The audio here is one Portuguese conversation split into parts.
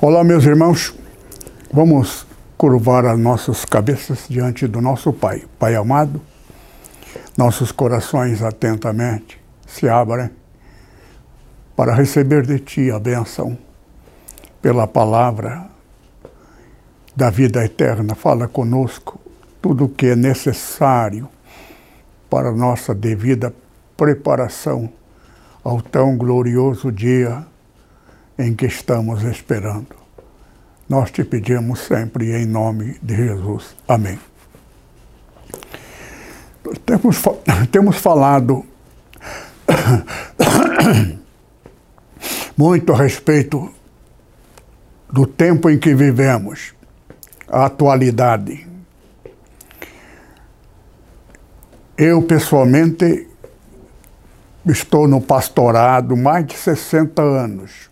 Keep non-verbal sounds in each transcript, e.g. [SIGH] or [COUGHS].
Olá, meus irmãos. Vamos curvar as nossas cabeças diante do nosso Pai. Pai amado, nossos corações atentamente se abrem para receber de Ti a benção pela palavra da vida eterna. Fala conosco tudo o que é necessário para nossa devida preparação ao tão glorioso dia em que estamos esperando. Nós te pedimos sempre em nome de Jesus. Amém. Temos, [COUGHS] temos falado [COUGHS] muito a respeito do tempo em que vivemos, a atualidade. Eu, pessoalmente, estou no pastorado mais de 60 anos.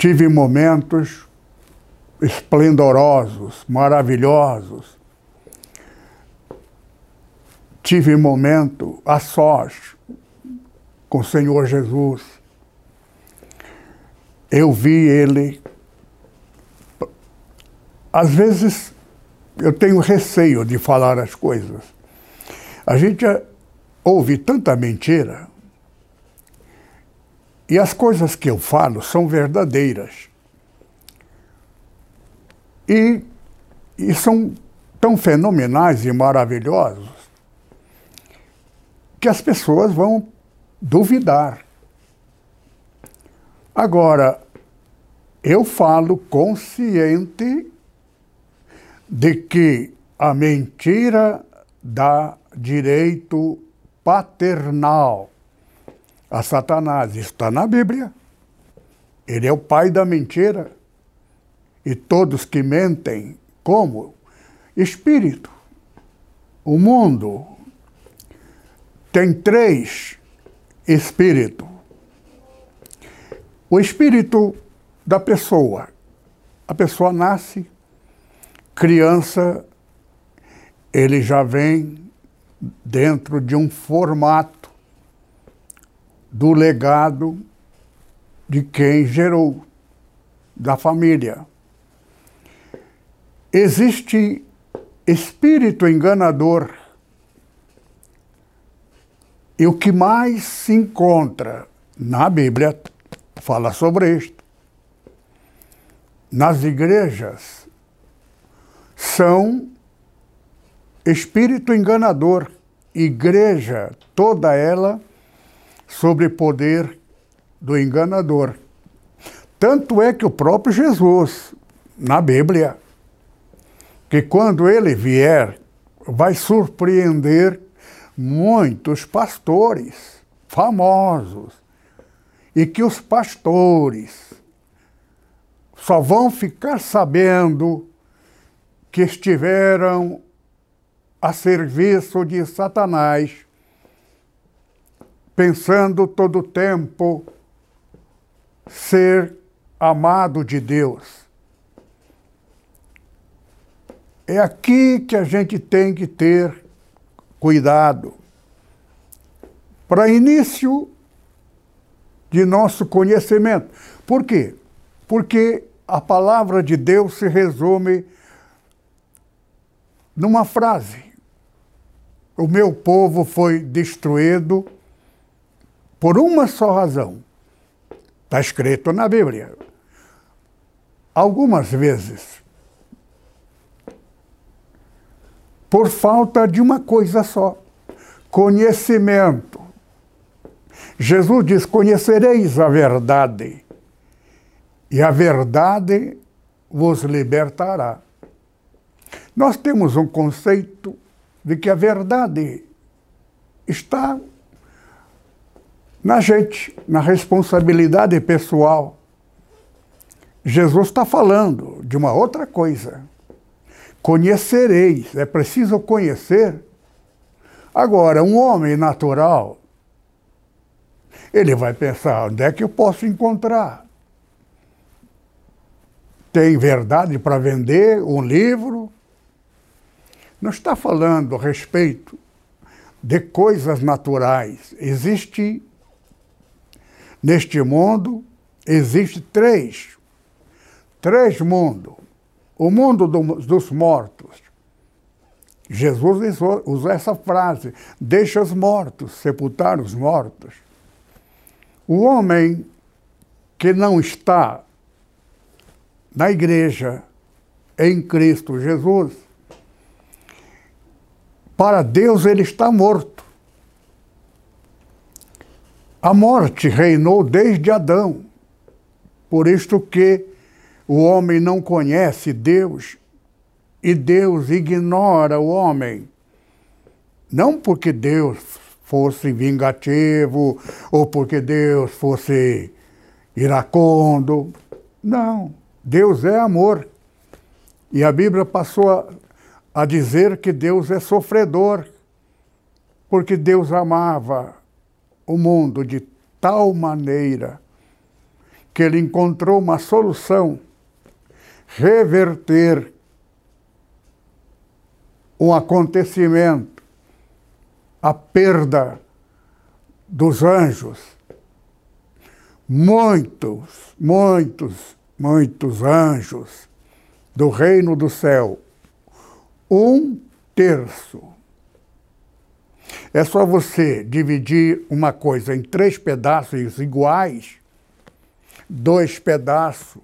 Tive momentos esplendorosos, maravilhosos. Tive momento a sós com o Senhor Jesus. Eu vi ele. Às vezes eu tenho receio de falar as coisas. A gente ouve tanta mentira e as coisas que eu falo são verdadeiras. E, e são tão fenomenais e maravilhosos que as pessoas vão duvidar. Agora, eu falo consciente de que a mentira dá direito paternal a Satanás. Está na Bíblia. Ele é o pai da mentira. E todos que mentem, como? Espírito. O mundo tem três espíritos. O espírito da pessoa. A pessoa nasce, criança, ele já vem dentro de um formato do legado de quem gerou, da família. Existe espírito enganador. E o que mais se encontra na Bíblia fala sobre isto. Nas igrejas são espírito enganador, igreja toda ela sobre poder do enganador. Tanto é que o próprio Jesus, na Bíblia, que quando ele vier, vai surpreender muitos pastores famosos e que os pastores só vão ficar sabendo que estiveram a serviço de Satanás pensando todo o tempo ser amado de Deus. É aqui que a gente tem que ter cuidado. Para início de nosso conhecimento. Por quê? Porque a palavra de Deus se resume numa frase: O meu povo foi destruído por uma só razão. Está escrito na Bíblia. Algumas vezes, por falta de uma coisa só: conhecimento. Jesus diz: Conhecereis a verdade, e a verdade vos libertará. Nós temos um conceito de que a verdade está na gente, na responsabilidade pessoal. Jesus está falando de uma outra coisa. Conhecereis, é preciso conhecer. Agora, um homem natural, ele vai pensar: onde é que eu posso encontrar? Tem verdade para vender um livro? Não está falando a respeito de coisas naturais. Existe, neste mundo, existe três, três mundos. O mundo do, dos mortos. Jesus usa essa frase: deixa os mortos, sepultar os mortos. O homem que não está na igreja, em Cristo Jesus, para Deus ele está morto. A morte reinou desde Adão. Por isto que o homem não conhece Deus e Deus ignora o homem. Não porque Deus fosse vingativo ou porque Deus fosse iracundo. Não. Deus é amor. E a Bíblia passou a, a dizer que Deus é sofredor, porque Deus amava o mundo de tal maneira que ele encontrou uma solução reverter um acontecimento a perda dos anjos. Muitos, muitos, muitos anjos do reino do céu. Um terço. É só você dividir uma coisa em três pedaços iguais, dois pedaços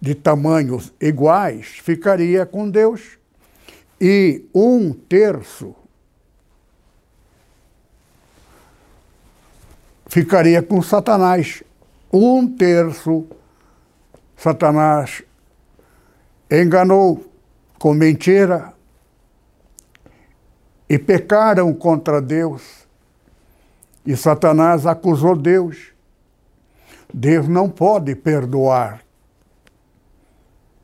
de tamanhos iguais, ficaria com Deus. E um terço ficaria com Satanás. Um terço, Satanás enganou com mentira e pecaram contra Deus. E Satanás acusou Deus. Deus não pode perdoar.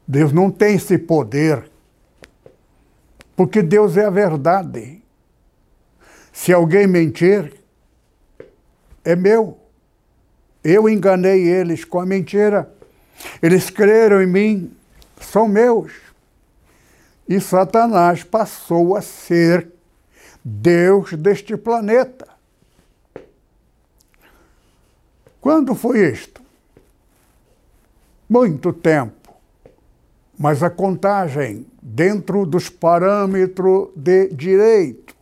Deus não tem esse poder. Porque Deus é a verdade. Se alguém mentir, é meu. Eu enganei eles com a mentira. Eles creram em mim, são meus. E Satanás passou a ser Deus deste planeta. Quando foi isto? Muito tempo. Mas a contagem dentro dos parâmetros de direito.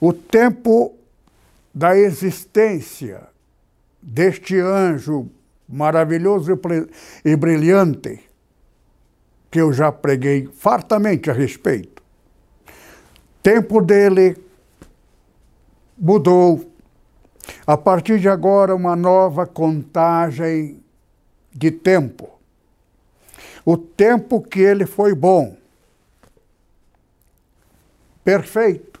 O tempo da existência deste anjo maravilhoso e brilhante, que eu já preguei fartamente a respeito. Tempo dele mudou. A partir de agora, uma nova contagem de tempo. O tempo que ele foi bom, perfeito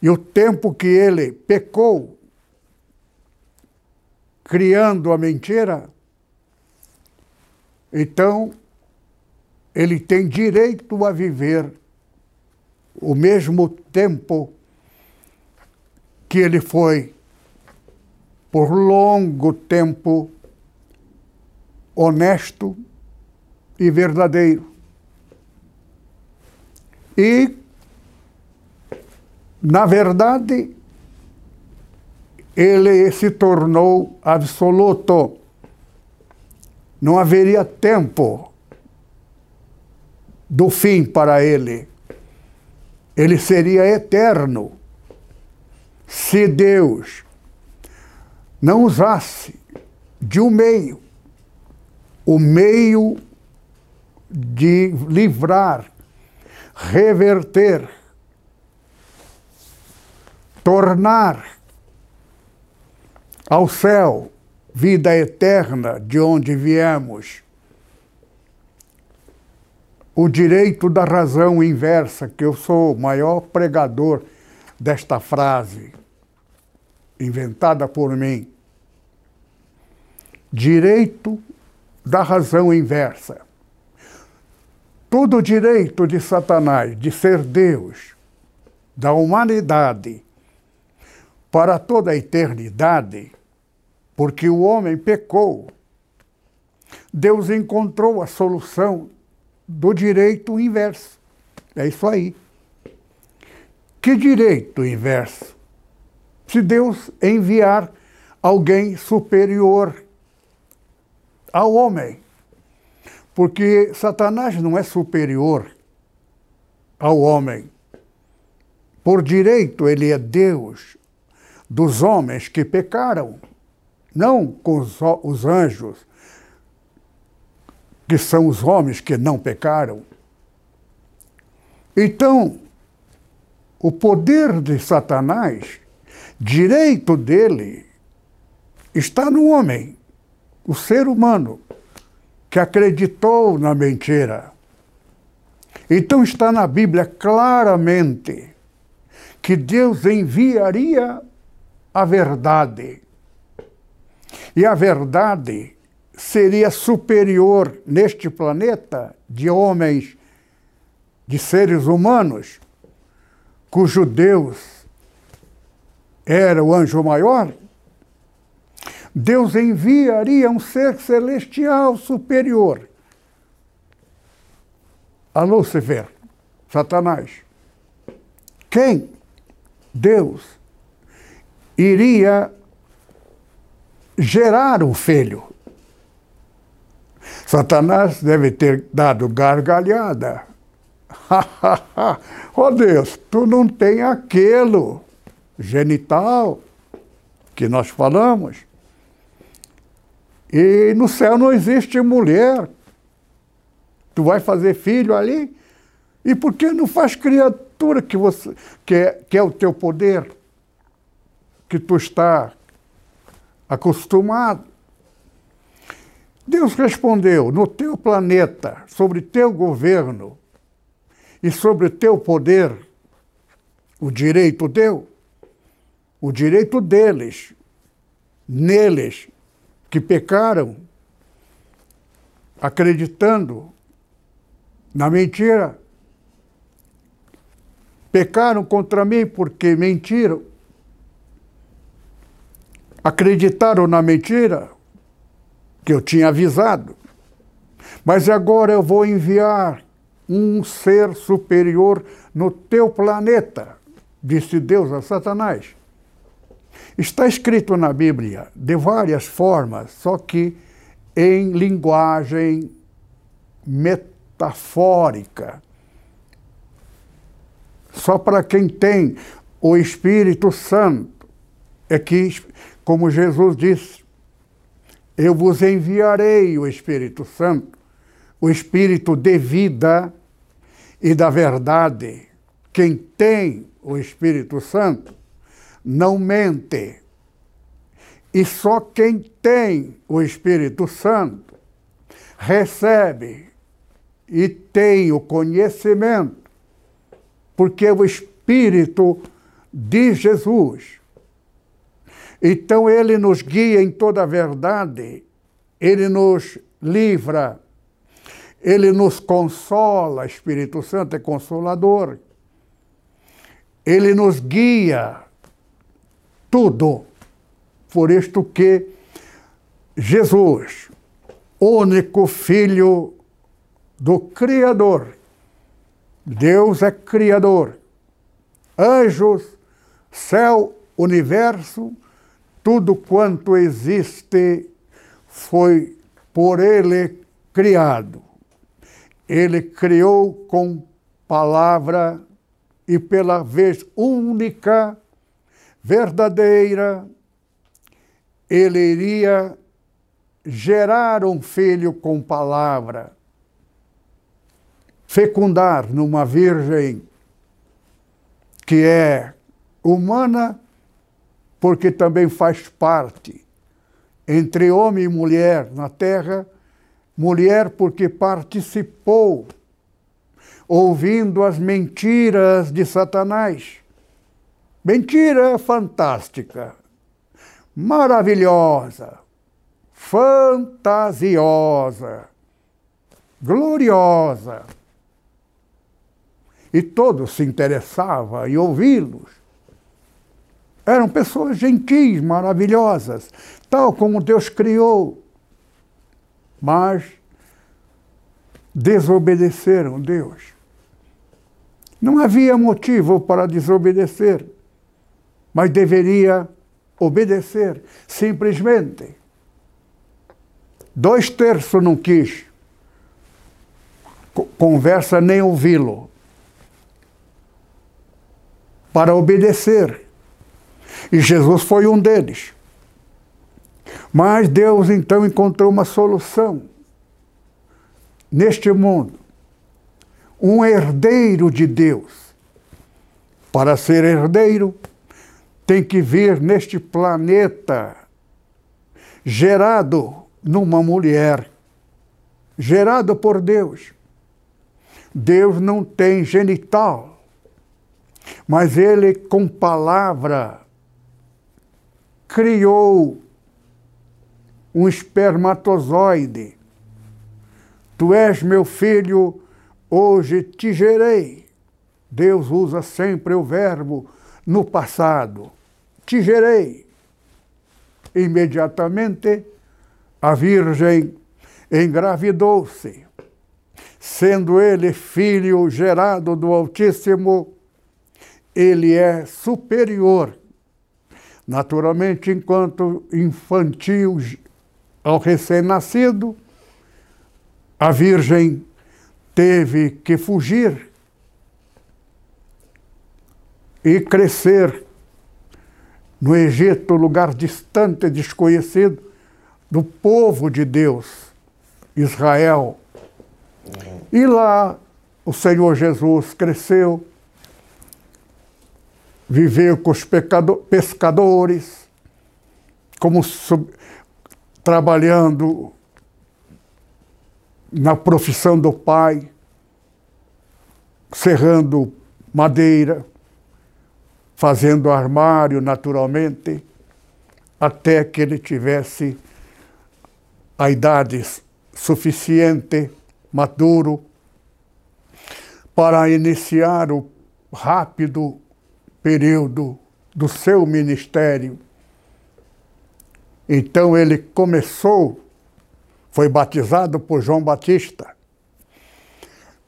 e o tempo que ele pecou, criando a mentira, então ele tem direito a viver o mesmo tempo que ele foi, por longo tempo, honesto e verdadeiro. E na verdade, ele se tornou absoluto. Não haveria tempo do fim para ele. Ele seria eterno se Deus não usasse de um meio, o meio de livrar, reverter tornar ao céu vida eterna de onde viemos. O direito da razão inversa, que eu sou o maior pregador desta frase, inventada por mim. direito da razão inversa. Todo direito de Satanás de ser Deus, da humanidade, para toda a eternidade, porque o homem pecou. Deus encontrou a solução do direito inverso. É isso aí. Que direito inverso? Se Deus enviar alguém superior ao homem. Porque Satanás não é superior ao homem. Por direito, ele é Deus dos homens que pecaram, não com os, os anjos, que são os homens que não pecaram. Então, o poder de Satanás, direito dele, está no homem, o ser humano, que acreditou na mentira. Então está na Bíblia claramente que Deus enviaria a verdade. E a verdade seria superior neste planeta de homens, de seres humanos, cujo Deus era o anjo maior. Deus enviaria um ser celestial superior a Lúcifer, Satanás. Quem? Deus iria gerar um filho. Satanás deve ter dado gargalhada. oh Deus, tu não tem aquilo genital que nós falamos. E no céu não existe mulher. Tu vai fazer filho ali? E por que não faz criatura que você que é, que é o teu poder? Que tu está acostumado. Deus respondeu: no teu planeta, sobre teu governo e sobre teu poder, o direito deu, o direito deles, neles que pecaram, acreditando na mentira, pecaram contra mim porque mentiram acreditaram na mentira que eu tinha avisado. Mas agora eu vou enviar um ser superior no teu planeta, disse Deus a Satanás. Está escrito na Bíblia de várias formas, só que em linguagem metafórica. Só para quem tem o Espírito Santo é que como Jesus disse, eu vos enviarei o Espírito Santo, o Espírito de vida e da verdade. Quem tem o Espírito Santo não mente. E só quem tem o Espírito Santo recebe e tem o conhecimento, porque o Espírito de Jesus então ele nos guia em toda a verdade, ele nos livra, ele nos consola, Espírito Santo é consolador. Ele nos guia tudo. Por isto que Jesus, único filho do Criador, Deus é Criador, anjos, céu, universo, tudo quanto existe foi por ele criado. Ele criou com palavra e pela vez única, verdadeira, ele iria gerar um filho com palavra, fecundar numa virgem que é humana porque também faz parte entre homem e mulher na terra, mulher porque participou ouvindo as mentiras de Satanás. Mentira fantástica, maravilhosa, fantasiosa, gloriosa. E todos se interessavam em ouvi-los. Eram pessoas gentis, maravilhosas, tal como Deus criou. Mas desobedeceram Deus. Não havia motivo para desobedecer, mas deveria obedecer, simplesmente. Dois terços não quis conversa nem ouvi-lo para obedecer. E Jesus foi um deles. Mas Deus então encontrou uma solução neste mundo. Um herdeiro de Deus. Para ser herdeiro, tem que vir neste planeta gerado numa mulher, gerado por Deus. Deus não tem genital, mas ele, com palavra, criou um espermatozoide. Tu és meu filho, hoje te gerei. Deus usa sempre o verbo no passado. Te gerei. Imediatamente, a Virgem engravidou-se. Sendo ele filho gerado do Altíssimo, ele é superior. Naturalmente, enquanto infantil ao recém-nascido, a Virgem teve que fugir e crescer no Egito, lugar distante, desconhecido, do povo de Deus, Israel. E lá o Senhor Jesus cresceu, viveu com os pescadores, como sub, trabalhando na profissão do pai, serrando madeira, fazendo armário naturalmente, até que ele tivesse a idade suficiente, maduro, para iniciar o rápido período do seu ministério. Então ele começou, foi batizado por João Batista,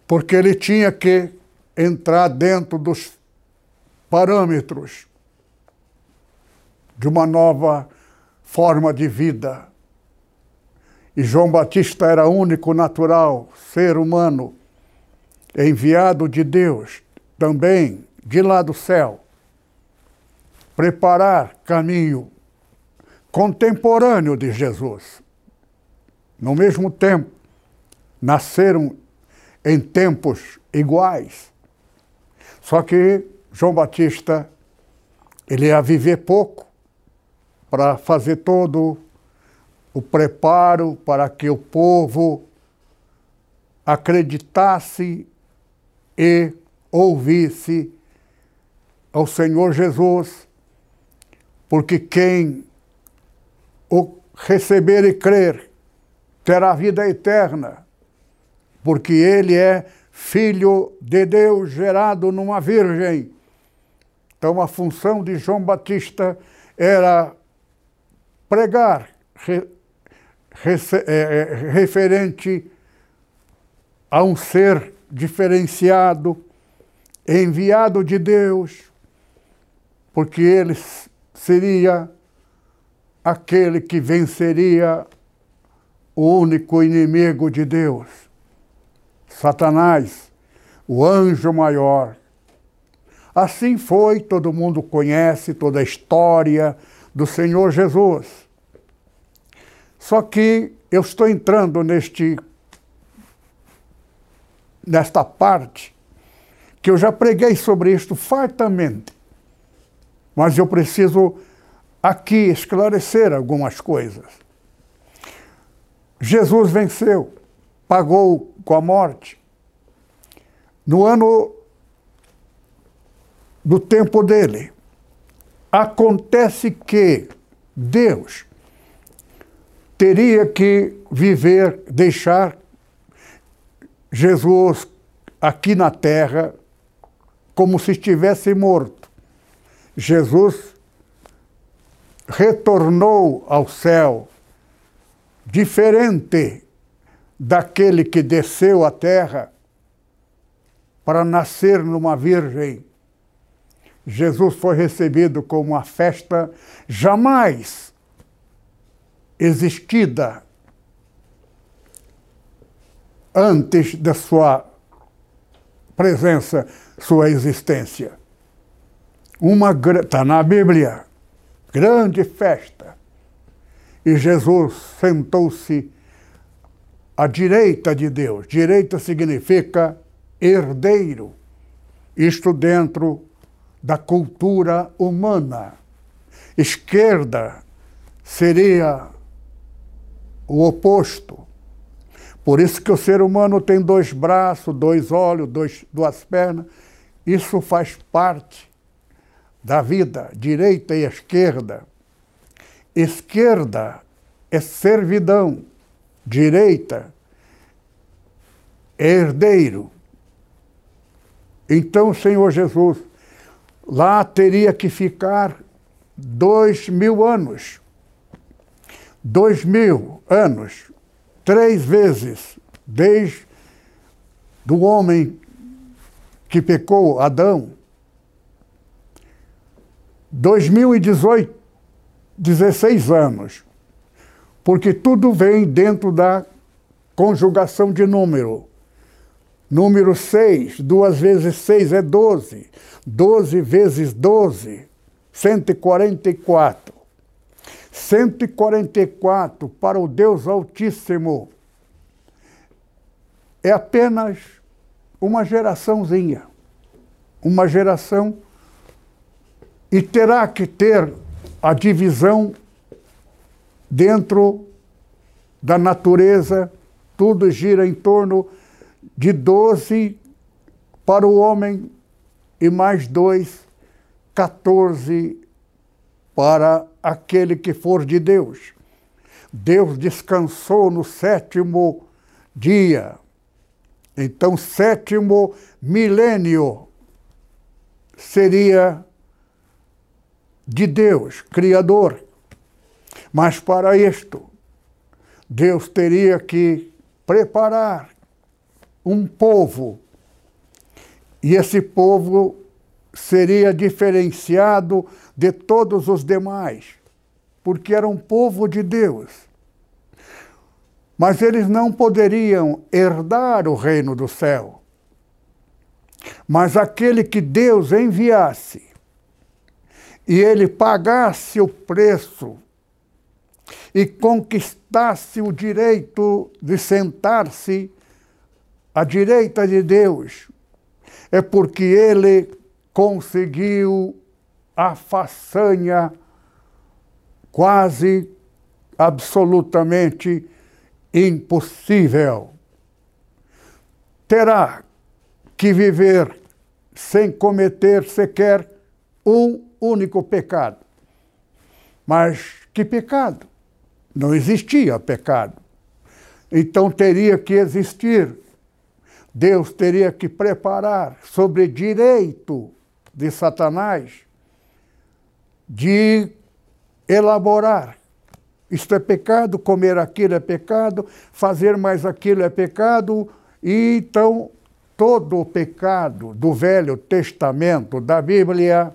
porque ele tinha que entrar dentro dos parâmetros de uma nova forma de vida. E João Batista era único natural, ser humano, enviado de Deus, também de lá do céu, preparar caminho contemporâneo de Jesus. No mesmo tempo, nasceram em tempos iguais. Só que João Batista, ele ia viver pouco para fazer todo o preparo para que o povo acreditasse e ouvisse ao Senhor Jesus, porque quem o receber e crer terá vida eterna, porque ele é filho de Deus gerado numa virgem. Então, a função de João Batista era pregar re, é, é, referente a um ser diferenciado, enviado de Deus, porque ele seria aquele que venceria o único inimigo de Deus, Satanás, o anjo maior. Assim foi, todo mundo conhece toda a história do Senhor Jesus. Só que eu estou entrando neste nesta parte que eu já preguei sobre isto fartamente. Mas eu preciso aqui esclarecer algumas coisas. Jesus venceu, pagou com a morte. No ano do tempo dele. Acontece que Deus teria que viver, deixar Jesus aqui na terra como se estivesse morto. Jesus retornou ao céu diferente daquele que desceu à terra para nascer numa virgem. Jesus foi recebido como uma festa jamais existida antes da sua presença, sua existência. Uma está na Bíblia, grande festa. E Jesus sentou-se à direita de Deus. Direita significa herdeiro. Isto dentro da cultura humana. Esquerda seria o oposto. Por isso que o ser humano tem dois braços, dois olhos, dois, duas pernas. Isso faz parte da vida, direita e esquerda. Esquerda é servidão, direita é herdeiro. Então, Senhor Jesus, lá teria que ficar dois mil anos. Dois mil anos três vezes, desde do homem que pecou, Adão, 2018, 16 anos, porque tudo vem dentro da conjugação de número. Número 6, duas vezes 6 é 12. 12 vezes 12, 144. 144 para o Deus Altíssimo é apenas uma geraçãozinha, uma geração, e terá que ter a divisão dentro da natureza, tudo gira em torno de 12 para o homem e mais dois, 14 para aquele que for de Deus. Deus descansou no sétimo dia. Então, sétimo milênio seria de Deus, Criador. Mas para isto, Deus teria que preparar um povo. E esse povo seria diferenciado de todos os demais, porque era um povo de Deus. Mas eles não poderiam herdar o reino do céu. Mas aquele que Deus enviasse e ele pagasse o preço e conquistasse o direito de sentar-se à direita de Deus, é porque ele conseguiu a façanha quase absolutamente impossível. Terá que viver sem cometer sequer um único pecado. Mas que pecado? Não existia pecado. Então teria que existir. Deus teria que preparar sobre direito de Satanás de elaborar. Isto é pecado, comer aquilo é pecado, fazer mais aquilo é pecado, e então todo o pecado do Velho Testamento, da Bíblia,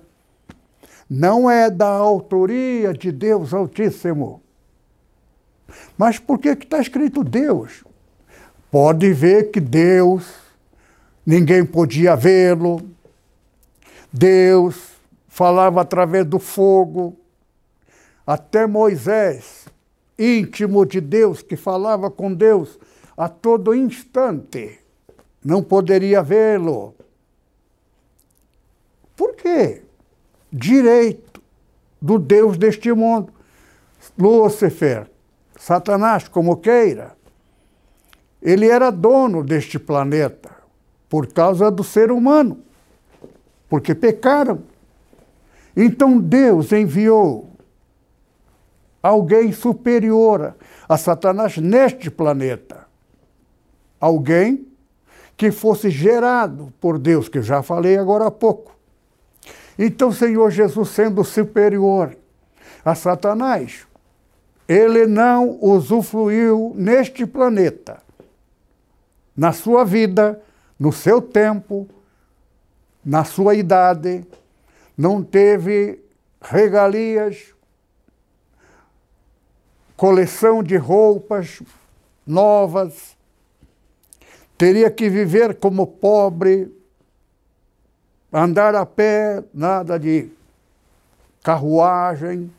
não é da autoria de Deus Altíssimo. Mas por que está escrito Deus? Pode ver que Deus, ninguém podia vê-lo, Deus falava através do fogo. Até Moisés, íntimo de Deus, que falava com Deus a todo instante, não poderia vê-lo. Por quê? Direito do Deus deste mundo. Lúcifer, Satanás, como queira, ele era dono deste planeta por causa do ser humano porque pecaram. Então Deus enviou alguém superior, a Satanás neste planeta. Alguém que fosse gerado por Deus, que já falei agora há pouco. Então, Senhor Jesus, sendo superior a Satanás, ele não usufruiu neste planeta, na sua vida, no seu tempo, na sua idade, não teve regalias, coleção de roupas novas, teria que viver como pobre, andar a pé, nada de carruagem,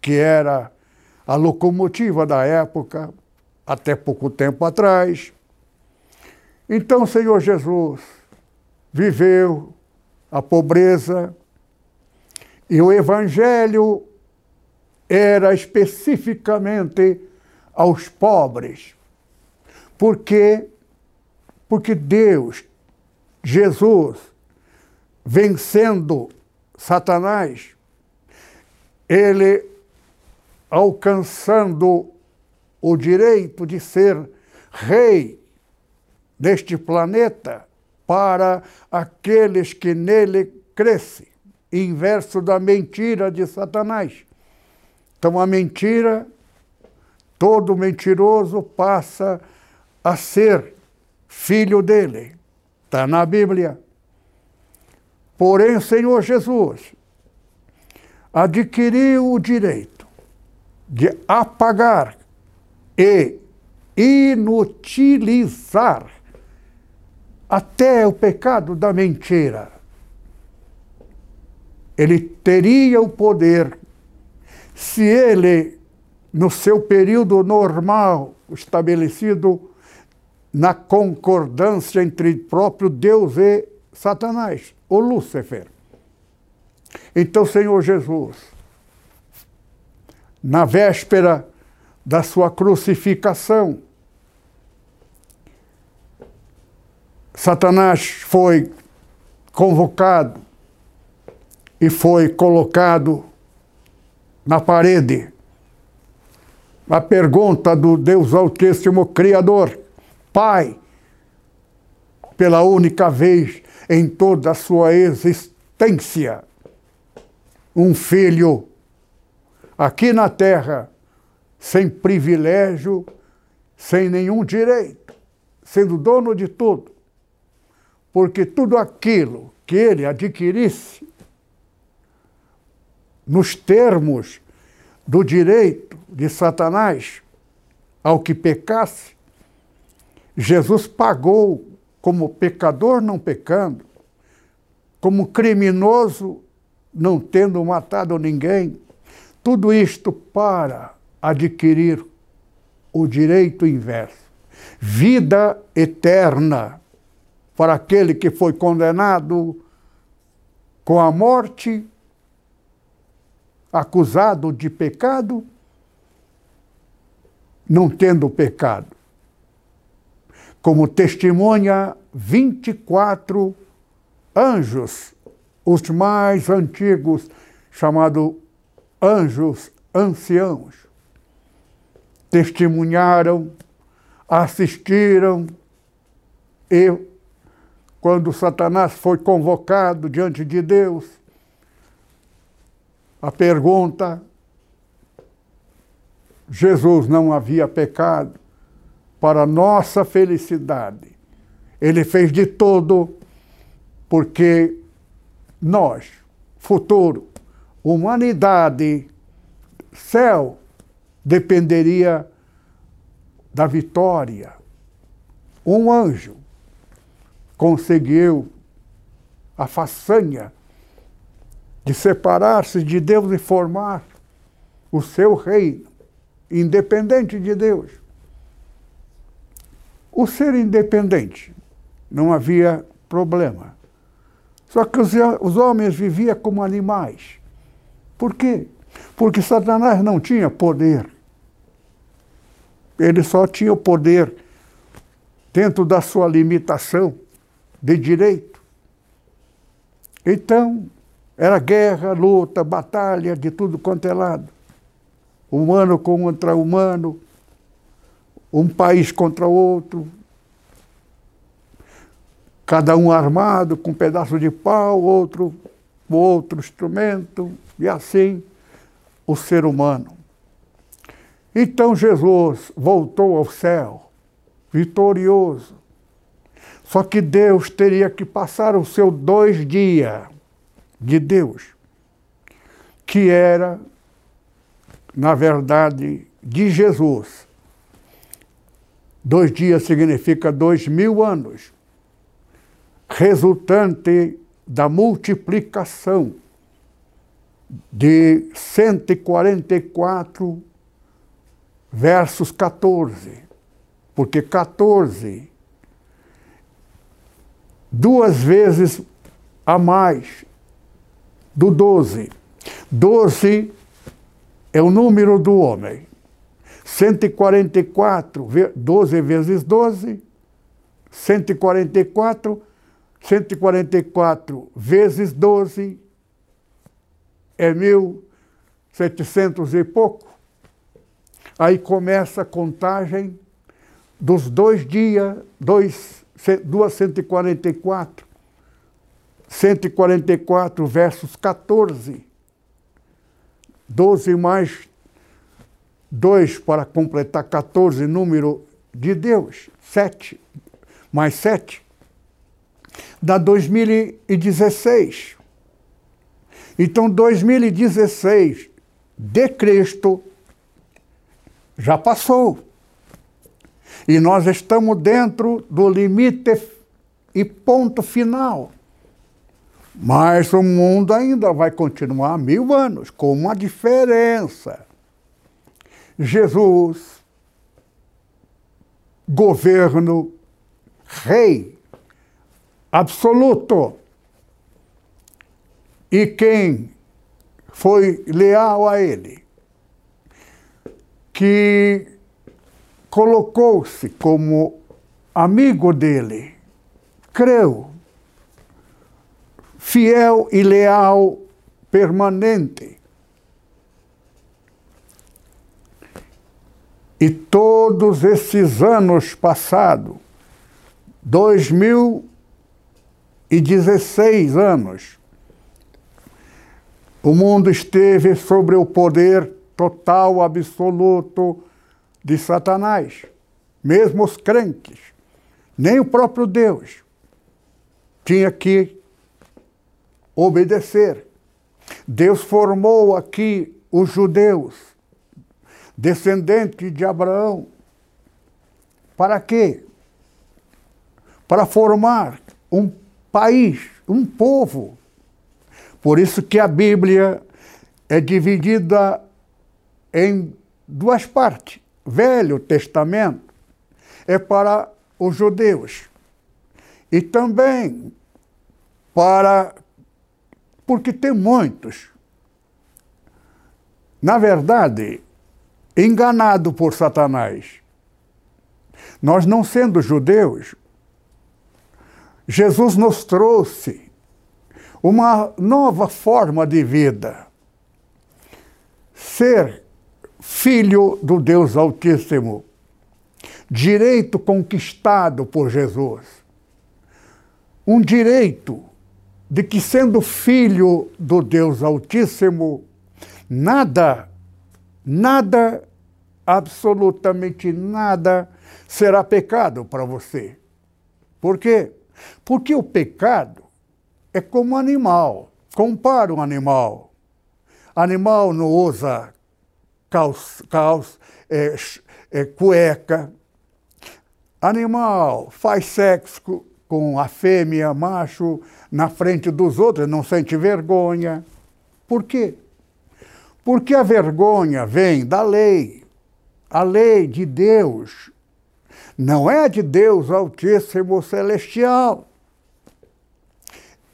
que era a locomotiva da época, até pouco tempo atrás. Então, Senhor Jesus viveu a pobreza e o Evangelho era especificamente aos pobres. Por quê? Porque Deus, Jesus, vencendo Satanás, ele alcançando o direito de ser rei deste planeta para aqueles que nele crescem, inverso da mentira de Satanás. Então a mentira, todo mentiroso passa a ser filho dele. Está na Bíblia. Porém, o Senhor Jesus adquiriu o direito de apagar e inutilizar até o pecado da mentira. Ele teria o poder, se ele, no seu período normal, estabelecido na concordância entre próprio Deus e Satanás, o Lúcifer. Então, Senhor Jesus, na véspera da sua crucificação, Satanás foi convocado e foi colocado na parede. A pergunta do Deus Altíssimo Criador: Pai, pela única vez em toda a sua existência, um filho aqui na terra, sem privilégio, sem nenhum direito, sendo dono de tudo, porque tudo aquilo que ele adquirisse nos termos do direito de Satanás ao que pecasse, Jesus pagou como pecador não pecando, como criminoso não tendo matado ninguém, tudo isto para adquirir o direito inverso. Vida eterna para aquele que foi condenado com a morte, acusado de pecado, não tendo pecado. Como testemunha 24 anjos, os mais antigos, chamados anjos anciãos, testemunharam, assistiram e quando Satanás foi convocado diante de Deus, a pergunta: Jesus não havia pecado para nossa felicidade. Ele fez de todo porque nós, futuro, humanidade, céu, dependeria da vitória. Um anjo conseguiu a façanha de separar-se de Deus e formar o seu reino, independente de Deus. O ser independente, não havia problema. Só que os, os homens viviam como animais. Por quê? Porque Satanás não tinha poder. Ele só tinha o poder dentro da sua limitação de direito. Então, era guerra, luta, batalha de tudo quanto é lado. Humano contra humano, um país contra outro, cada um armado com um pedaço de pau, outro outro instrumento, e assim o ser humano. Então Jesus voltou ao céu, vitorioso. Só que Deus teria que passar os seus dois dias de Deus, que era, na verdade, de Jesus. Dois dias significa dois mil anos, resultante da multiplicação de 144 versos 14, porque 14 duas vezes a mais do 12. 12 é o número do homem. 144, 12 vezes 12, 144 144 vezes 12 é 1.700 e pouco. Aí começa a contagem dos dois dias, dois, duas 144. 144 versos 14. 12 mais 2 para completar 14, número de Deus. 7 mais 7 da 2016. Então, 2016 de Cristo já passou. E nós estamos dentro do limite e ponto final. Mas o mundo ainda vai continuar mil anos, com uma diferença. Jesus, governo, rei, absoluto. E quem foi leal a ele, que colocou-se como amigo dele, creu, fiel e leal permanente. E todos esses anos passados, dois mil e 16 anos, o mundo esteve sobre o poder total, absoluto de Satanás. Mesmo os crentes, nem o próprio Deus tinha que obedecer. Deus formou aqui os judeus, descendentes de Abraão. Para quê? Para formar um país, um povo. Por isso que a Bíblia é dividida em duas partes. Velho Testamento é para os judeus e também para porque tem muitos. Na verdade, enganado por Satanás. Nós não sendo judeus, Jesus nos trouxe uma nova forma de vida. Ser filho do Deus Altíssimo, direito conquistado por Jesus. Um direito de que, sendo filho do Deus Altíssimo, nada, nada, absolutamente nada será pecado para você. Por quê? Porque o pecado é como animal. Compara um animal. Animal não usa calça é, é, cueca. Animal faz sexo com a fêmea, macho, na frente dos outros, não sente vergonha. Por quê? Porque a vergonha vem da lei. A lei de Deus não é de Deus Altíssimo Celestial.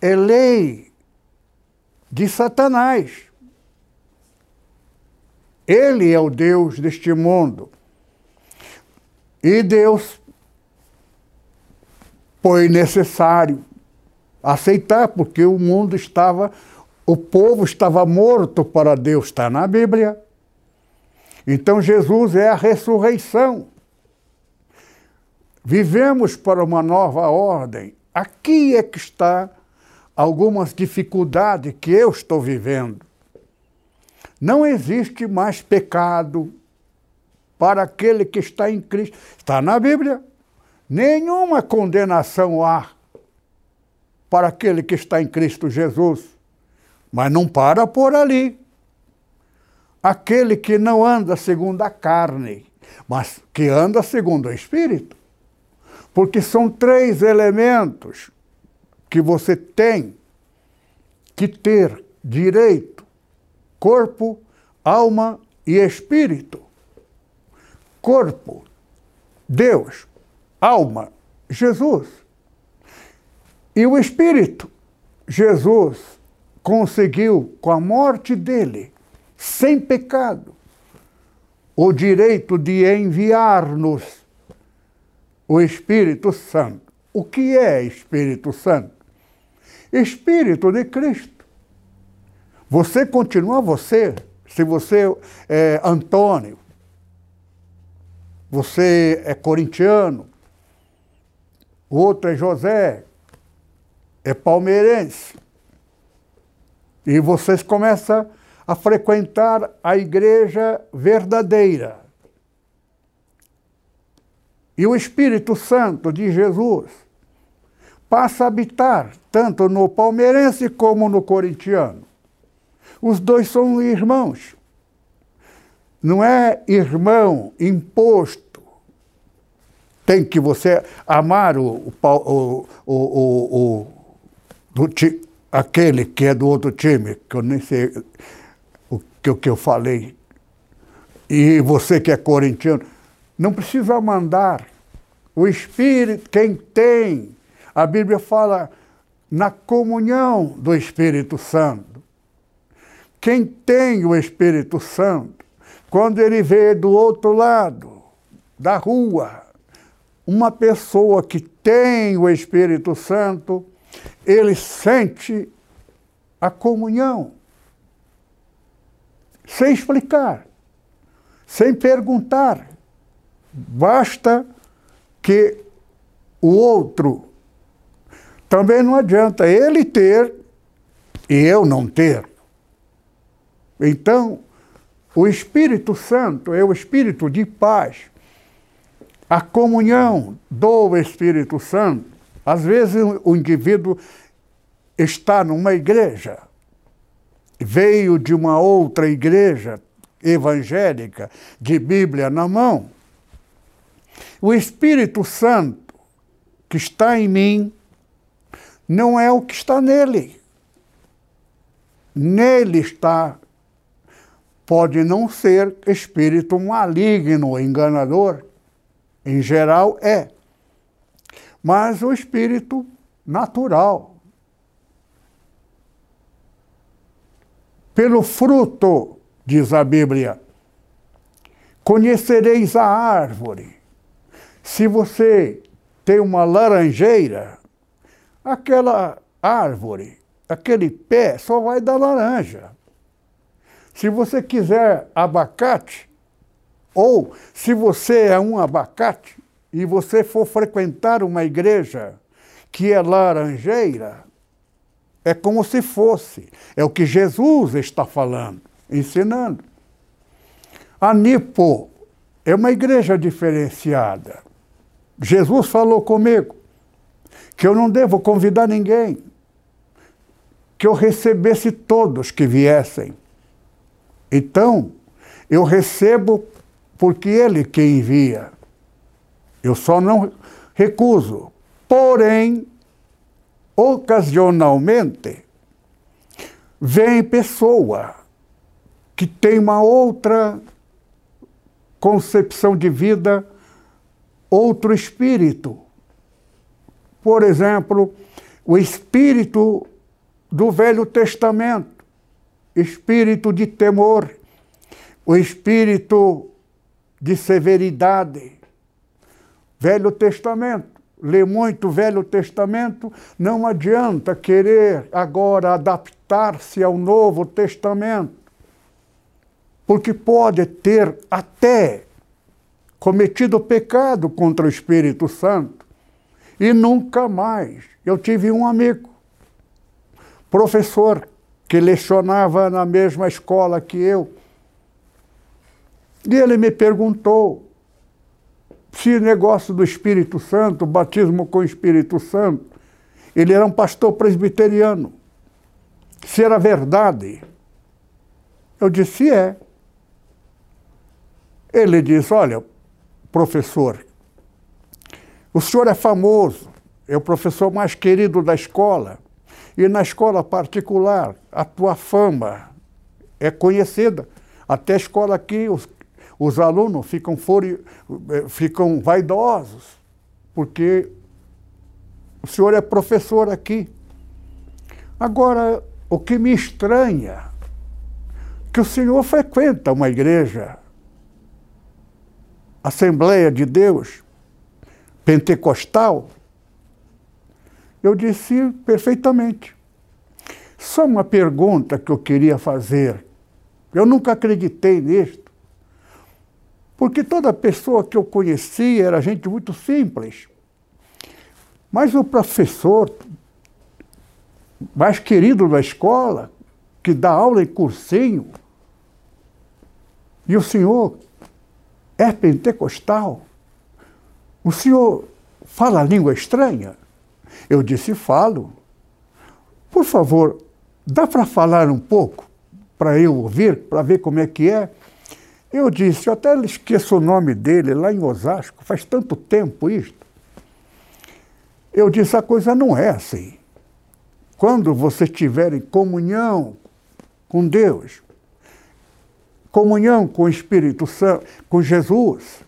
É lei de Satanás. Ele é o Deus deste mundo. E Deus foi necessário aceitar, porque o mundo estava, o povo estava morto para Deus, está na Bíblia. Então Jesus é a ressurreição Vivemos para uma nova ordem. Aqui é que está algumas dificuldades que eu estou vivendo. Não existe mais pecado para aquele que está em Cristo. Está na Bíblia. Nenhuma condenação há para aquele que está em Cristo Jesus. Mas não para por ali. Aquele que não anda segundo a carne, mas que anda segundo o Espírito. Porque são três elementos que você tem que ter direito: corpo, alma e espírito. Corpo, Deus, alma, Jesus. E o espírito, Jesus conseguiu, com a morte dele, sem pecado, o direito de enviar-nos o Espírito Santo. O que é Espírito Santo? Espírito de Cristo. Você continua você, se você é Antônio, você é corintiano, o outro é José, é palmeirense. E vocês começam a frequentar a igreja verdadeira. E o Espírito Santo de Jesus passa a habitar tanto no palmeirense como no corintiano. Os dois são irmãos. Não é irmão imposto. Tem que você amar o, o, o, o, o aquele que é do outro time, que eu nem sei o que, o que eu falei. E você que é corintiano, não precisa mandar. O Espírito, quem tem, a Bíblia fala na comunhão do Espírito Santo. Quem tem o Espírito Santo, quando ele vê do outro lado da rua uma pessoa que tem o Espírito Santo, ele sente a comunhão, sem explicar, sem perguntar. Basta que o outro também não adianta ele ter e eu não ter. Então, o Espírito Santo é o Espírito de paz. A comunhão do Espírito Santo. Às vezes o indivíduo está numa igreja, veio de uma outra igreja evangélica, de Bíblia na mão. O Espírito Santo que está em mim não é o que está nele. Nele está, pode não ser espírito maligno, enganador, em geral é, mas o espírito natural. Pelo fruto, diz a Bíblia, conhecereis a árvore. Se você tem uma laranjeira, aquela árvore, aquele pé só vai dar laranja. Se você quiser abacate, ou se você é um abacate e você for frequentar uma igreja que é laranjeira, é como se fosse. É o que Jesus está falando, ensinando. A Nipo é uma igreja diferenciada. Jesus falou comigo que eu não devo convidar ninguém, que eu recebesse todos que viessem. Então, eu recebo porque Ele que envia. Eu só não recuso. Porém, ocasionalmente, vem pessoa que tem uma outra concepção de vida, outro espírito por exemplo, o espírito do Velho Testamento, espírito de temor, o espírito de severidade. Velho Testamento, lê muito Velho Testamento, não adianta querer agora adaptar-se ao Novo Testamento, porque pode ter até cometido pecado contra o Espírito Santo e nunca mais. Eu tive um amigo, professor, que lecionava na mesma escola que eu. E ele me perguntou se negócio do Espírito Santo, batismo com o Espírito Santo, ele era um pastor presbiteriano. Se era verdade. Eu disse, é. Ele disse, olha, professor, o senhor é famoso, é o professor mais querido da escola. E na escola particular, a tua fama é conhecida. Até a escola aqui, os, os alunos ficam, fori, eh, ficam vaidosos, porque o senhor é professor aqui. Agora, o que me estranha que o senhor frequenta uma igreja, Assembleia de Deus, pentecostal, eu disse perfeitamente. Só uma pergunta que eu queria fazer. Eu nunca acreditei nisto. Porque toda pessoa que eu conhecia era gente muito simples. Mas o professor mais querido da escola, que dá aula em cursinho, e o senhor é pentecostal, o senhor fala língua estranha? Eu disse: falo. Por favor, dá para falar um pouco, para eu ouvir, para ver como é que é? Eu disse: eu até esqueço o nome dele, lá em Osasco, faz tanto tempo isto. Eu disse: a coisa não é assim. Quando você estiver em comunhão com Deus, comunhão com o Espírito Santo, com Jesus,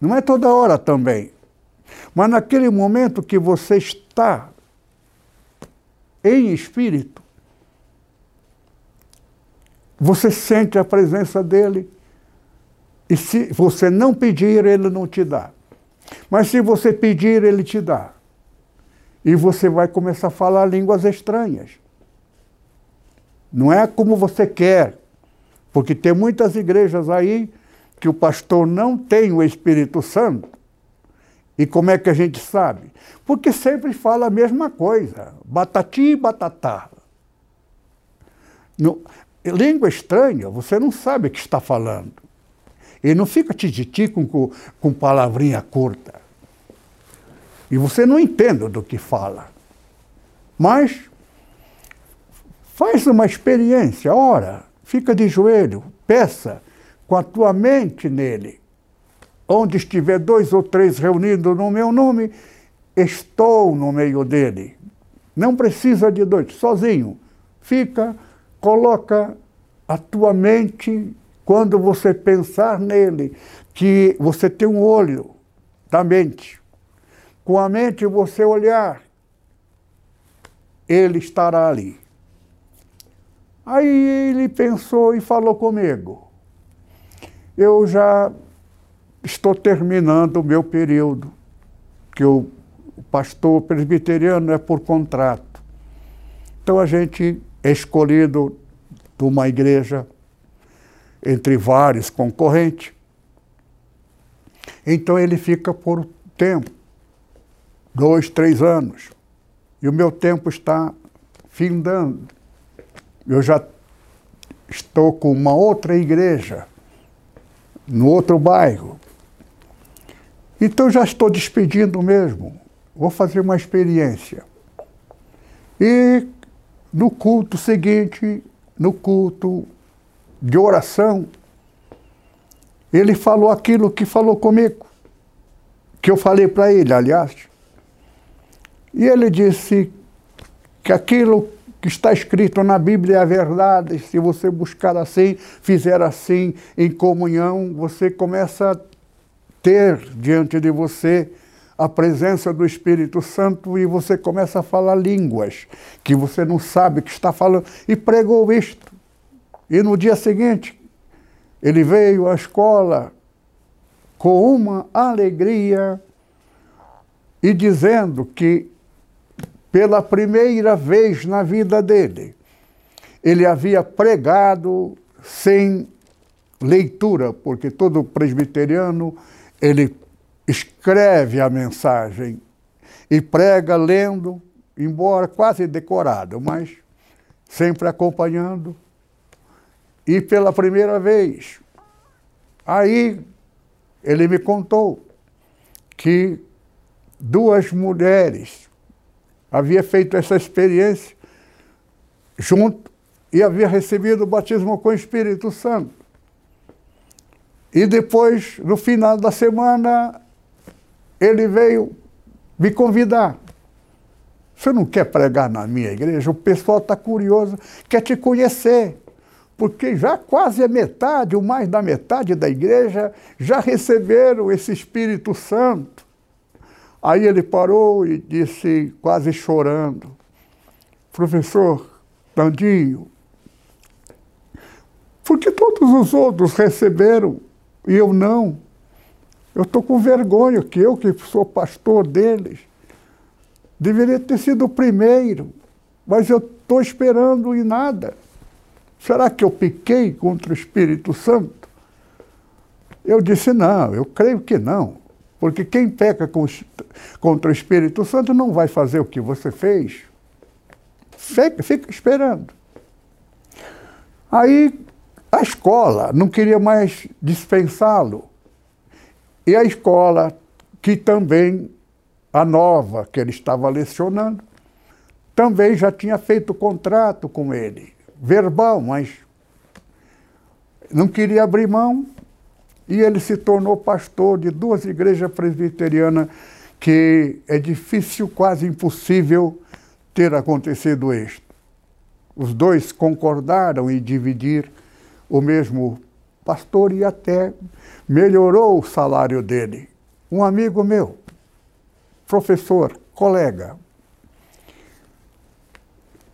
não é toda hora também. Mas naquele momento que você está em espírito, você sente a presença dele. E se você não pedir, ele não te dá. Mas se você pedir, ele te dá. E você vai começar a falar línguas estranhas. Não é como você quer. Porque tem muitas igrejas aí que o pastor não tem o Espírito Santo e como é que a gente sabe? Porque sempre fala a mesma coisa, batati e batatá. No, língua estranha, você não sabe o que está falando. E não fica tititi com, com palavrinha curta. E você não entende do que fala. Mas faz uma experiência, ora, fica de joelho, peça com a tua mente nele Onde estiver dois ou três reunidos no meu nome, estou no meio dele. Não precisa de dois, sozinho. Fica, coloca a tua mente, quando você pensar nele, que você tem um olho da mente. Com a mente você olhar, ele estará ali. Aí ele pensou e falou comigo. Eu já estou terminando o meu período, que o pastor presbiteriano é por contrato. Então a gente escolhido de uma igreja entre vários concorrentes. Então ele fica por tempo, dois, três anos. E o meu tempo está findando. Eu já estou com uma outra igreja, no outro bairro. Então já estou despedindo mesmo. Vou fazer uma experiência. E no culto seguinte, no culto de oração, ele falou aquilo que falou comigo, que eu falei para ele, aliás. E ele disse que aquilo que está escrito na Bíblia é a verdade, se você buscar assim, fizer assim, em comunhão, você começa a ter diante de você a presença do Espírito Santo e você começa a falar línguas que você não sabe que está falando. E pregou isto. E no dia seguinte, ele veio à escola com uma alegria e dizendo que pela primeira vez na vida dele, ele havia pregado sem leitura, porque todo presbiteriano ele escreve a mensagem e prega lendo, embora quase decorado, mas sempre acompanhando. E pela primeira vez, aí ele me contou que duas mulheres havia feito essa experiência junto e havia recebido o batismo com o Espírito Santo. E depois, no final da semana, ele veio me convidar. Você não quer pregar na minha igreja? O pessoal está curioso, quer te conhecer. Porque já quase a metade, ou mais da metade da igreja, já receberam esse Espírito Santo. Aí ele parou e disse, quase chorando: Professor Dandinho, porque todos os outros receberam e eu não. Eu estou com vergonha que eu, que sou pastor deles, deveria ter sido o primeiro, mas eu estou esperando e nada. Será que eu piquei contra o Espírito Santo? Eu disse, não, eu creio que não. Porque quem peca contra o Espírito Santo não vai fazer o que você fez. Fica, fica esperando. Aí a escola não queria mais dispensá-lo. E a escola, que também, a nova que ele estava lecionando, também já tinha feito contrato com ele, verbal, mas não queria abrir mão. E ele se tornou pastor de duas igrejas presbiterianas, que é difícil, quase impossível ter acontecido isto. Os dois concordaram em dividir o mesmo pastor e até melhorou o salário dele. Um amigo meu, professor, colega,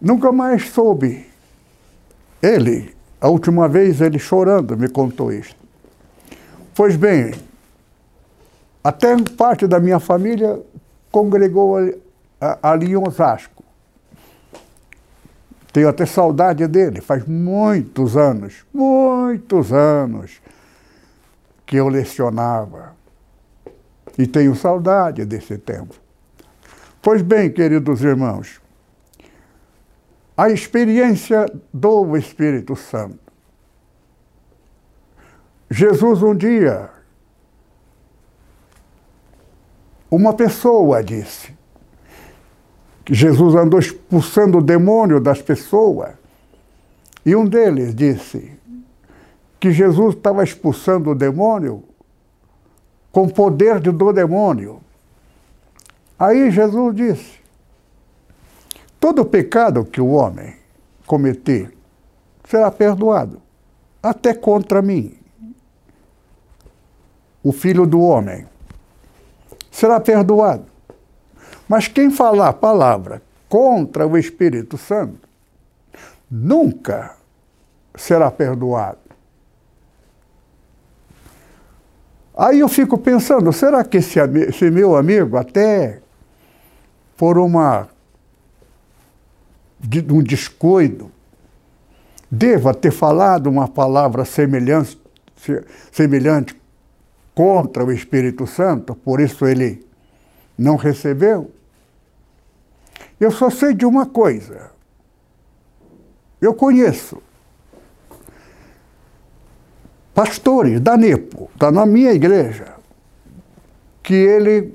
nunca mais soube. Ele, a última vez, ele chorando, me contou isto. Pois bem, até parte da minha família congregou ali em Osasco. Tenho até saudade dele, faz muitos anos, muitos anos que eu lecionava. E tenho saudade desse tempo. Pois bem, queridos irmãos, a experiência do Espírito Santo. Jesus um dia, uma pessoa disse, Jesus andou expulsando o demônio das pessoas. E um deles disse que Jesus estava expulsando o demônio com o poder do demônio. Aí Jesus disse: todo pecado que o homem cometer será perdoado, até contra mim, o filho do homem, será perdoado. Mas quem falar a palavra contra o Espírito Santo nunca será perdoado. Aí eu fico pensando, será que esse, esse meu amigo, até por uma de, um descuido, deva ter falado uma palavra semelhante, semelhante contra o Espírito Santo, por isso ele não recebeu? Eu só sei de uma coisa. Eu conheço pastores da NEPO, está na minha igreja, que ele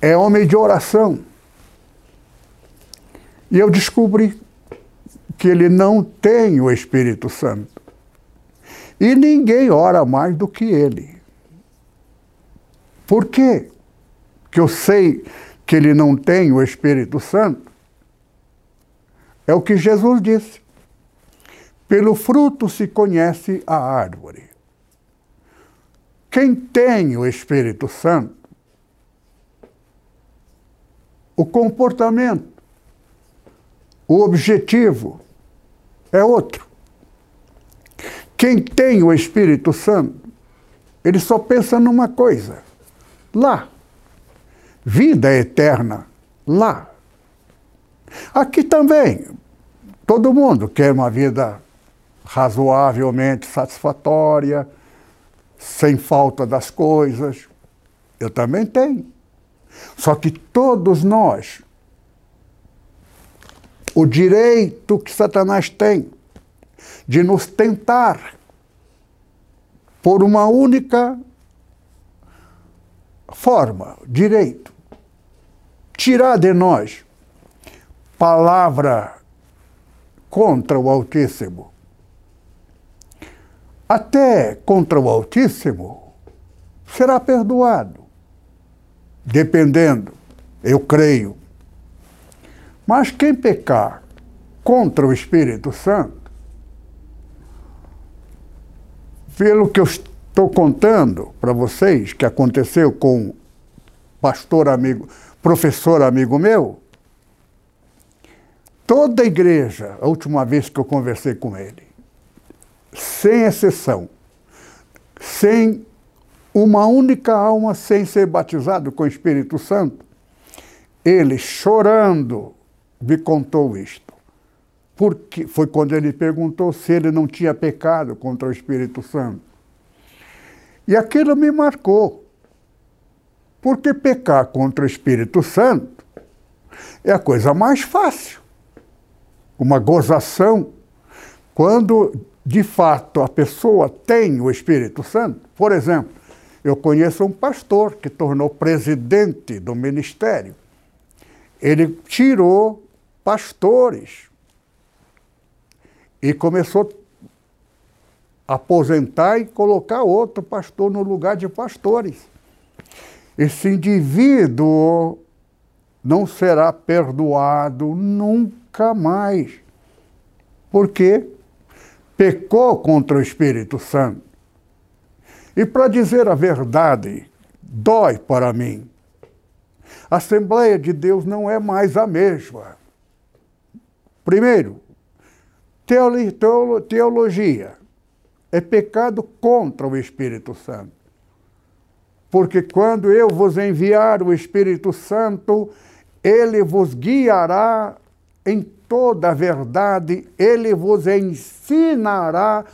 é homem de oração. E eu descobri que ele não tem o Espírito Santo. E ninguém ora mais do que ele. Por quê? Que eu sei que ele não tem o Espírito Santo, é o que Jesus disse. Pelo fruto se conhece a árvore. Quem tem o Espírito Santo, o comportamento, o objetivo é outro. Quem tem o Espírito Santo, ele só pensa numa coisa: lá vida eterna lá. Aqui também, todo mundo quer uma vida razoavelmente satisfatória, sem falta das coisas. Eu também tenho. Só que todos nós, o direito que Satanás tem de nos tentar por uma única forma, direito, tirar de nós palavra contra o Altíssimo, até contra o Altíssimo, será perdoado, dependendo, eu creio. Mas quem pecar contra o Espírito Santo, pelo que eu estou contando para vocês, que aconteceu com pastor amigo, professor amigo meu, toda a igreja, a última vez que eu conversei com ele, sem exceção, sem uma única alma sem ser batizado com o Espírito Santo, ele chorando me contou isto. Porque foi quando ele perguntou se ele não tinha pecado contra o Espírito Santo. E aquilo me marcou. Porque pecar contra o Espírito Santo é a coisa mais fácil. Uma gozação. Quando de fato a pessoa tem o Espírito Santo, por exemplo, eu conheço um pastor que tornou presidente do ministério. Ele tirou pastores e começou a aposentar e colocar outro pastor no lugar de pastores. Esse indivíduo não será perdoado nunca mais. Por quê? pecou contra o Espírito Santo. E para dizer a verdade, dói para mim. A Assembleia de Deus não é mais a mesma. Primeiro, teologia é pecado contra o Espírito Santo. Porque quando eu vos enviar o Espírito Santo, ele vos guiará em toda a verdade, ele vos ensinará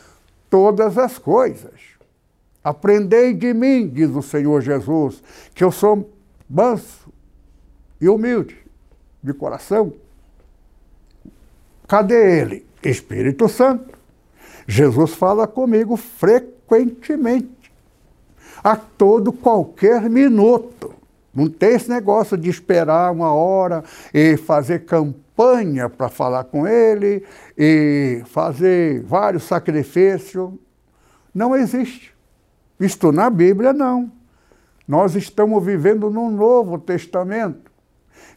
todas as coisas. Aprendei de mim, diz o Senhor Jesus, que eu sou manso e humilde de coração. Cadê ele? Espírito Santo. Jesus fala comigo frequentemente, a todo qualquer minuto. Não tem esse negócio de esperar uma hora e fazer campanha para falar com ele e fazer vários sacrifícios. Não existe. Isto na Bíblia não. Nós estamos vivendo num novo testamento.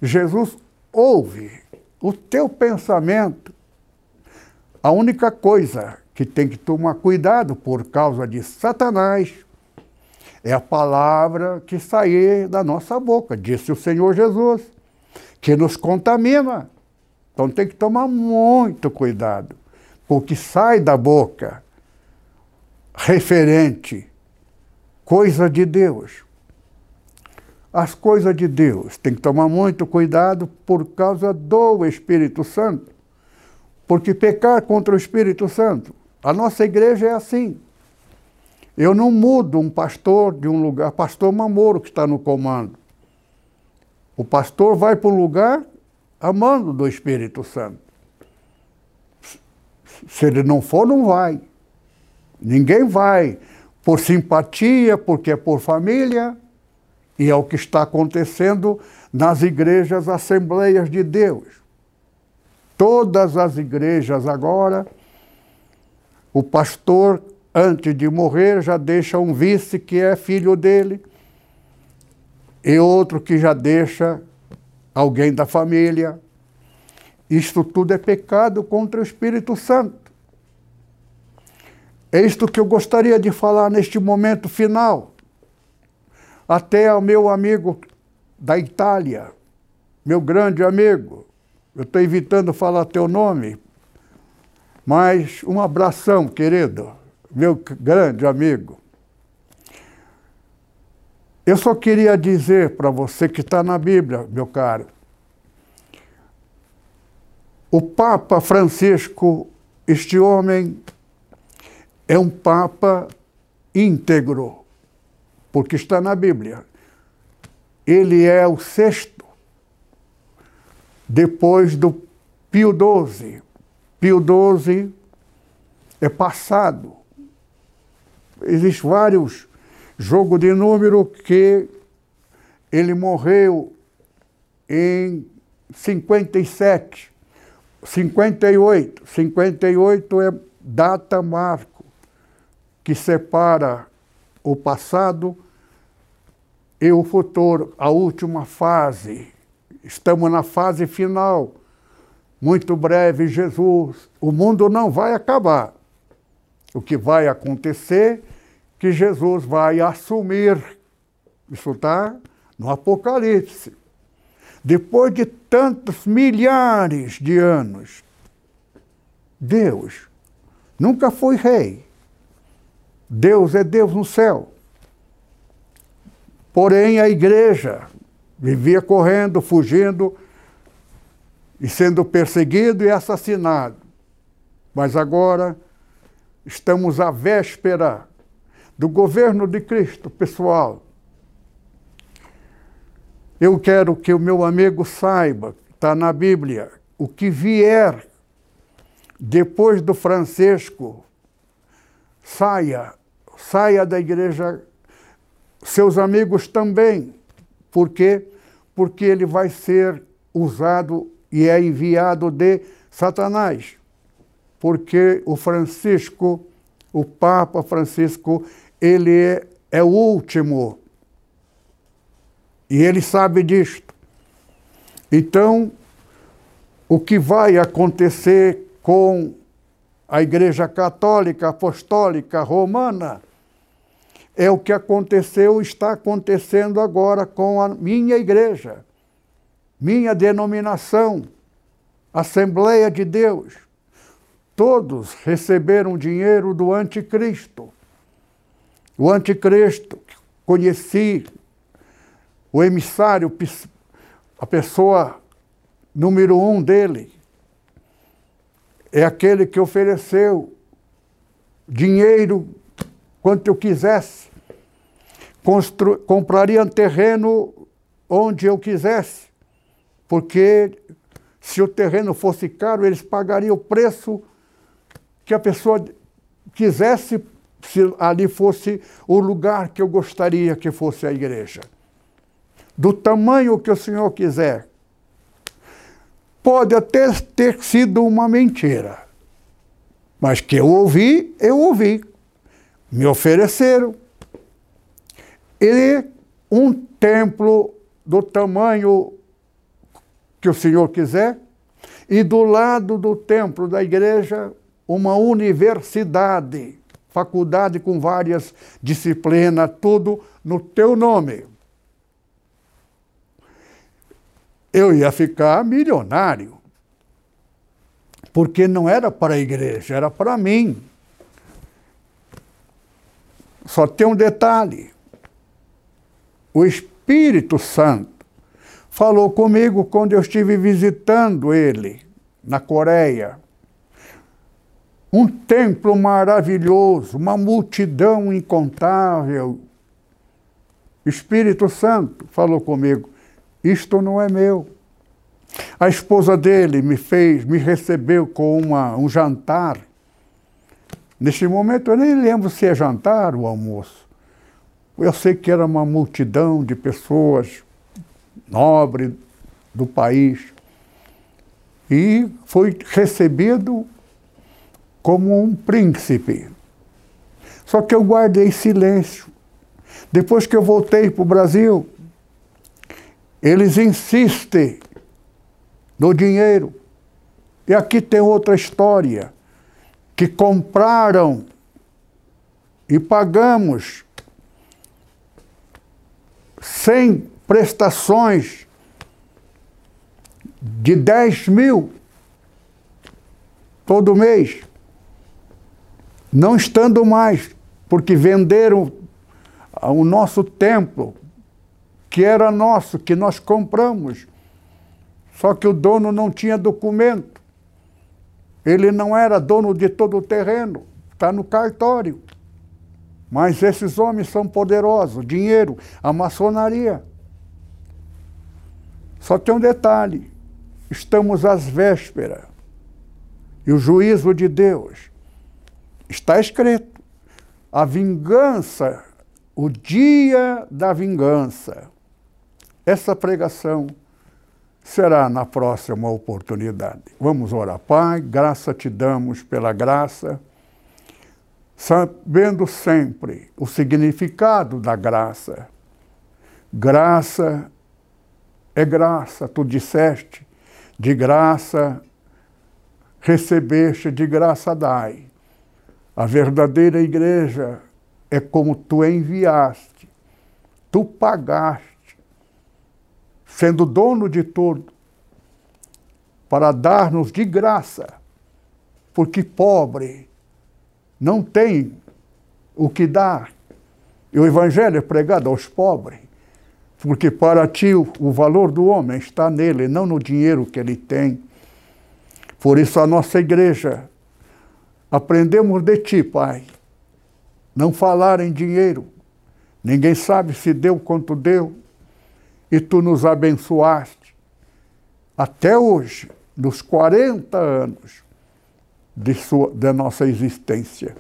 Jesus ouve o teu pensamento. A única coisa que tem que tomar cuidado por causa de Satanás é a palavra que sair da nossa boca, disse o Senhor Jesus, que nos contamina. Então tem que tomar muito cuidado, porque sai da boca referente coisa de Deus. As coisas de Deus tem que tomar muito cuidado por causa do Espírito Santo. Porque pecar contra o Espírito Santo, a nossa igreja é assim. Eu não mudo um pastor de um lugar, pastor Mamoro que está no comando. O pastor vai para um lugar amando do Espírito Santo. Se ele não for, não vai. Ninguém vai por simpatia, porque é por família, e é o que está acontecendo nas igrejas Assembleias de Deus. Todas as igrejas agora, o pastor antes de morrer, já deixa um vice que é filho dele, e outro que já deixa alguém da família. Isto tudo é pecado contra o Espírito Santo. É isto que eu gostaria de falar neste momento final. Até ao meu amigo da Itália, meu grande amigo, eu estou evitando falar teu nome, mas um abração, querido meu grande amigo. Eu só queria dizer para você que está na Bíblia, meu caro. O Papa Francisco, este homem é um Papa íntegro, porque está na Bíblia. Ele é o sexto, depois do Pio XII. Pio XII é passado. Existem vários jogos de número que ele morreu em 57, 58. 58 é data marco que separa o passado e o futuro, a última fase. Estamos na fase final. Muito breve, Jesus. O mundo não vai acabar. O que vai acontecer que Jesus vai assumir. Isso está no Apocalipse. Depois de tantos milhares de anos, Deus nunca foi rei. Deus é Deus no céu. Porém, a igreja vivia correndo, fugindo e sendo perseguido e assassinado. Mas agora estamos à véspera do governo de Cristo, pessoal. Eu quero que o meu amigo saiba, está na Bíblia, o que vier depois do Francisco, saia, saia da igreja, seus amigos também. Por quê? Porque ele vai ser usado e é enviado de Satanás. Porque o Francisco, o Papa Francisco, ele é, é o último e ele sabe disto. Então, o que vai acontecer com a Igreja Católica Apostólica Romana é o que aconteceu, está acontecendo agora com a minha igreja, minha denominação, Assembleia de Deus. Todos receberam dinheiro do anticristo. O anticristo, conheci o emissário, a pessoa número um dele, é aquele que ofereceu dinheiro quanto eu quisesse, Constru compraria um terreno onde eu quisesse, porque se o terreno fosse caro, eles pagariam o preço que a pessoa quisesse, se ali fosse o lugar que eu gostaria que fosse a igreja do tamanho que o senhor quiser. Pode até ter sido uma mentira, mas que eu ouvi, eu ouvi. Me ofereceram. E um templo do tamanho que o senhor quiser, e do lado do templo da igreja, uma universidade, faculdade com várias disciplinas, tudo no teu nome. eu ia ficar milionário. Porque não era para a igreja, era para mim. Só tem um detalhe. O Espírito Santo falou comigo quando eu estive visitando ele na Coreia. Um templo maravilhoso, uma multidão incontável. Espírito Santo falou comigo isto não é meu. A esposa dele me fez, me recebeu com uma, um jantar. Neste momento eu nem lembro se é jantar ou almoço. Eu sei que era uma multidão de pessoas nobres do país. E foi recebido como um príncipe. Só que eu guardei silêncio. Depois que eu voltei para o Brasil, eles insistem no dinheiro. E aqui tem outra história, que compraram e pagamos sem prestações de 10 mil todo mês, não estando mais, porque venderam o nosso templo que era nosso, que nós compramos. Só que o dono não tinha documento. Ele não era dono de todo o terreno. está no cartório. Mas esses homens são poderosos, dinheiro, a maçonaria. Só tem um detalhe: estamos às vésperas. E o juízo de Deus está escrito: a vingança, o dia da vingança. Essa pregação será na próxima oportunidade. Vamos orar. Pai, graça te damos pela graça, sabendo sempre o significado da graça. Graça é graça, tu disseste, de graça recebeste, de graça dai. A verdadeira igreja é como tu enviaste, tu pagaste sendo dono de tudo, para dar-nos de graça, porque pobre não tem o que dar. E o Evangelho é pregado aos pobres, porque para ti o valor do homem está nele, não no dinheiro que ele tem. Por isso a nossa igreja, aprendemos de ti, Pai, não falar em dinheiro. Ninguém sabe se deu quanto deu, e tu nos abençoaste até hoje, nos 40 anos de, sua, de nossa existência.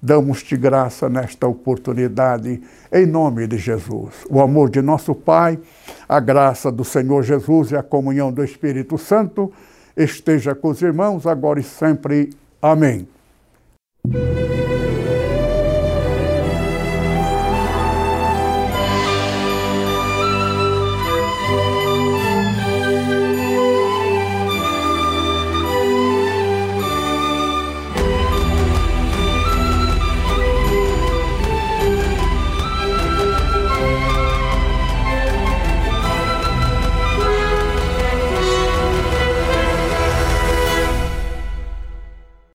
Damos-te graça nesta oportunidade, em nome de Jesus. O amor de nosso Pai, a graça do Senhor Jesus e a comunhão do Espírito Santo esteja com os irmãos agora e sempre. Amém.